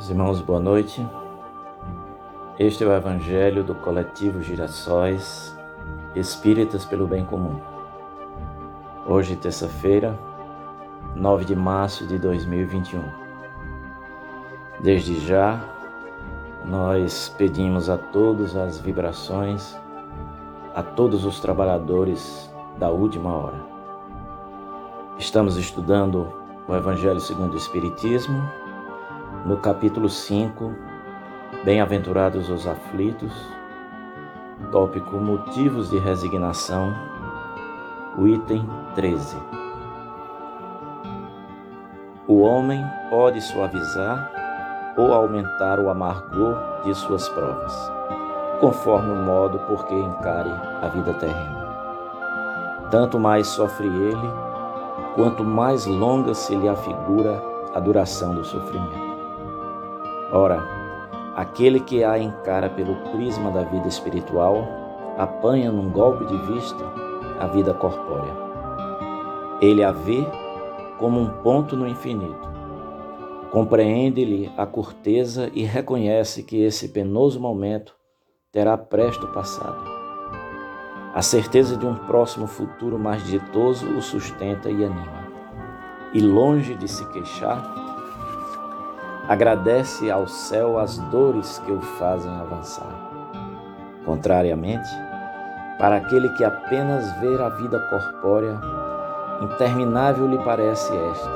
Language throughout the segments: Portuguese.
Meus irmãos, boa noite. Este é o Evangelho do Coletivo Girassóis Espíritas pelo Bem Comum. Hoje, terça-feira, 9 de março de 2021. Desde já, nós pedimos a todos as vibrações, a todos os trabalhadores da última hora. Estamos estudando o Evangelho segundo o Espiritismo no capítulo 5, Bem-aventurados os aflitos, tópico Motivos de resignação, o item 13. O homem pode suavizar ou aumentar o amargor de suas provas, conforme o modo por que encare a vida terrena. Tanto mais sofre ele, quanto mais longa se lhe afigura a duração do sofrimento. Ora, aquele que a encara pelo prisma da vida espiritual apanha num golpe de vista a vida corpórea. Ele a vê como um ponto no infinito. Compreende-lhe a corteza e reconhece que esse penoso momento terá presto passado. A certeza de um próximo futuro mais ditoso o sustenta e anima. E longe de se queixar, agradece ao céu as dores que o fazem avançar. Contrariamente, para aquele que apenas vê a vida corpórea, interminável lhe parece esta,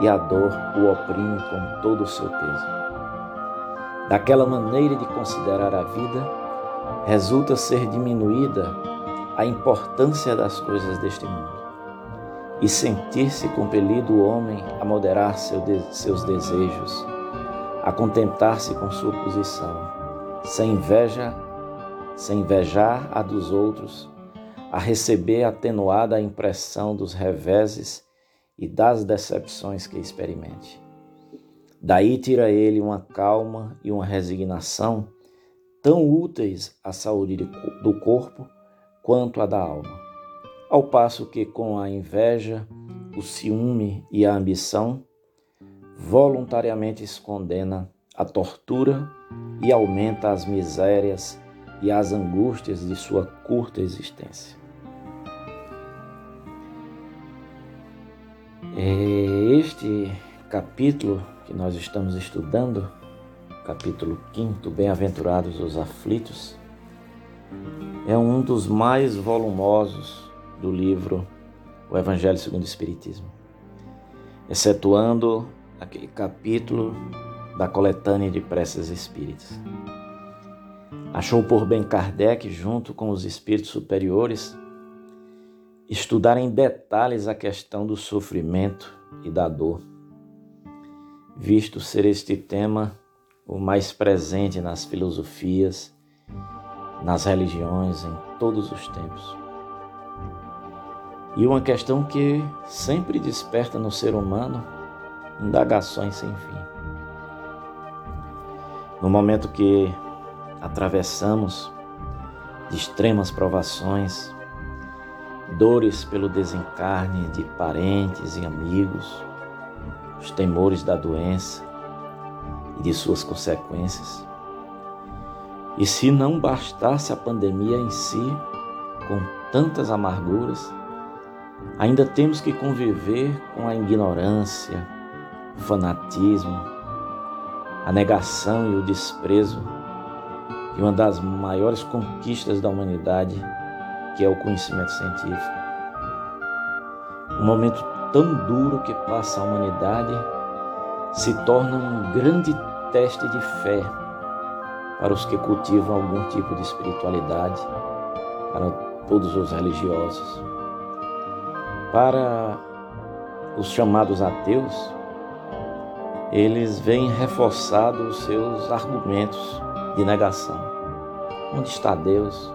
e a dor o oprime com todo o seu peso. Daquela maneira de considerar a vida, resulta ser diminuída a importância das coisas deste mundo e sentir-se compelido o homem a moderar seu de, seus desejos, a contentar-se com sua posição, sem inveja, sem invejar a dos outros, a receber atenuada a impressão dos reveses e das decepções que experimente. Daí tira ele uma calma e uma resignação tão úteis à saúde do corpo quanto à da alma ao passo que com a inveja, o ciúme e a ambição, voluntariamente se condena à tortura e aumenta as misérias e as angústias de sua curta existência. Este capítulo que nós estamos estudando, capítulo 5, Bem-aventurados os aflitos, é um dos mais volumosos do livro O Evangelho segundo o Espiritismo, excetuando aquele capítulo da coletânea de preces espíritas. Achou por bem Kardec, junto com os espíritos superiores, estudar em detalhes a questão do sofrimento e da dor, visto ser este tema o mais presente nas filosofias, nas religiões, em todos os tempos. E uma questão que sempre desperta no ser humano indagações sem fim. No momento que atravessamos de extremas provações, dores pelo desencarne de parentes e amigos, os temores da doença e de suas consequências. E se não bastasse a pandemia em si, com tantas amarguras, Ainda temos que conviver com a ignorância, o fanatismo, a negação e o desprezo de uma das maiores conquistas da humanidade, que é o conhecimento científico. Um momento tão duro que passa a humanidade se torna um grande teste de fé para os que cultivam algum tipo de espiritualidade, para todos os religiosos. Para os chamados ateus, eles vêm reforçados os seus argumentos de negação. Onde está Deus?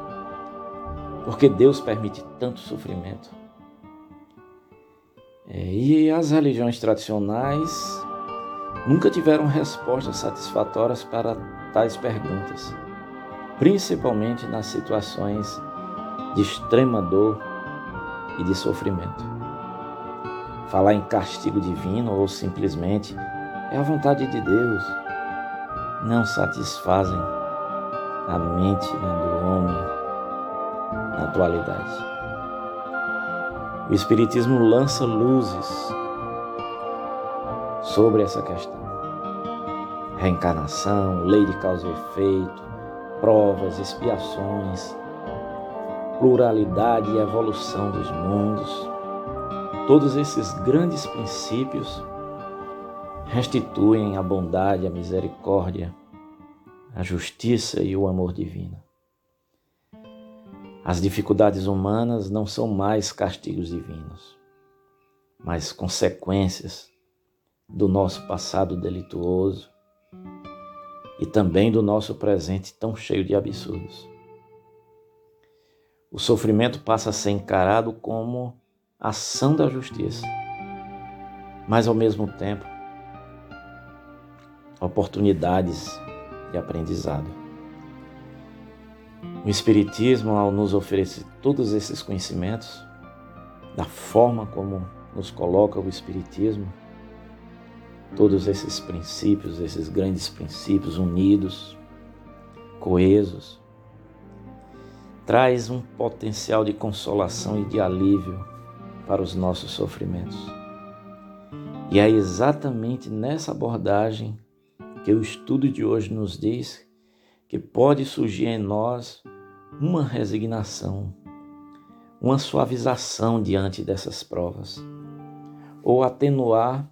Por que Deus permite tanto sofrimento? É, e as religiões tradicionais nunca tiveram respostas satisfatórias para tais perguntas, principalmente nas situações de extrema dor e de sofrimento. Falar em castigo divino ou simplesmente é a vontade de Deus, não satisfazem a mente né, do homem na atualidade. O Espiritismo lança luzes sobre essa questão. Reencarnação, lei de causa e efeito, provas, expiações, pluralidade e evolução dos mundos. Todos esses grandes princípios restituem a bondade, a misericórdia, a justiça e o amor divino. As dificuldades humanas não são mais castigos divinos, mas consequências do nosso passado delituoso e também do nosso presente tão cheio de absurdos. O sofrimento passa a ser encarado como ação da justiça, mas ao mesmo tempo oportunidades de aprendizado. O Espiritismo, ao nos oferecer todos esses conhecimentos, da forma como nos coloca o Espiritismo, todos esses princípios, esses grandes princípios unidos, coesos, traz um potencial de consolação e de alívio para os nossos sofrimentos. E é exatamente nessa abordagem que o estudo de hoje nos diz que pode surgir em nós uma resignação, uma suavização diante dessas provas, ou atenuar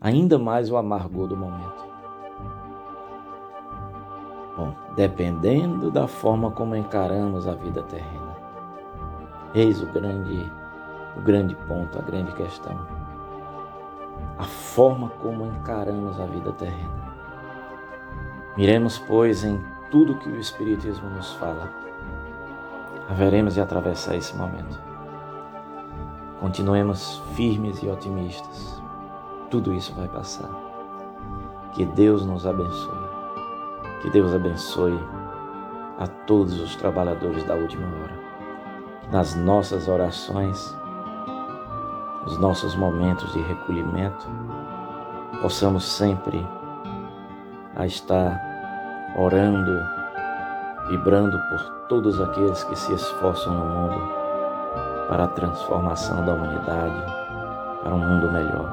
ainda mais o amargor do momento. Bom, dependendo da forma como encaramos a vida terrena. Eis o grande, o grande ponto, a grande questão. A forma como encaramos a vida terrena. Miremos, pois, em tudo que o Espiritismo nos fala. Haveremos de atravessar esse momento. Continuemos firmes e otimistas. Tudo isso vai passar. Que Deus nos abençoe. Que Deus abençoe a todos os trabalhadores da última hora. nas nossas orações, nos nossos momentos de recolhimento, possamos sempre a estar orando, vibrando por todos aqueles que se esforçam no mundo para a transformação da humanidade, para um mundo melhor.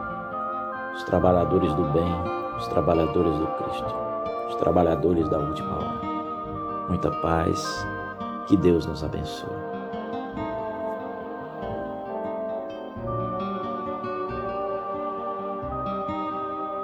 Os trabalhadores do bem, os trabalhadores do Cristo, os trabalhadores da última hora. Muita paz, que Deus nos abençoe.